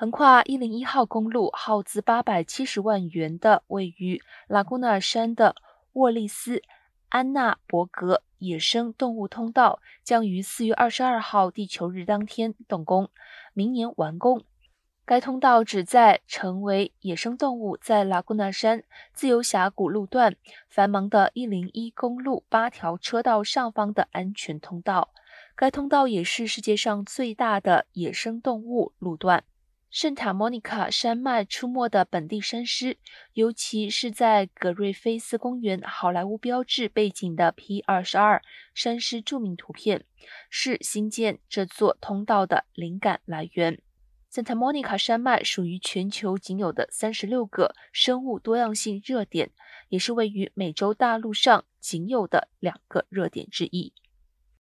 横跨一零一号公路，耗资八百七十万元的位于拉古纳山的沃利斯安纳伯格野生动物通道，将于四月二十二号地球日当天动工，明年完工。该通道旨在成为野生动物在拉古纳山自由峡谷路段繁忙的一零一公路八条车道上方的安全通道。该通道也是世界上最大的野生动物路段。圣塔莫尼卡山脉出没的本地山狮，尤其是在格瑞菲斯公园好莱坞标志背景的 P 二十二山狮著名图片，是新建这座通道的灵感来源。圣塔莫尼卡山脉属于全球仅有的三十六个生物多样性热点，也是位于美洲大陆上仅有的两个热点之一。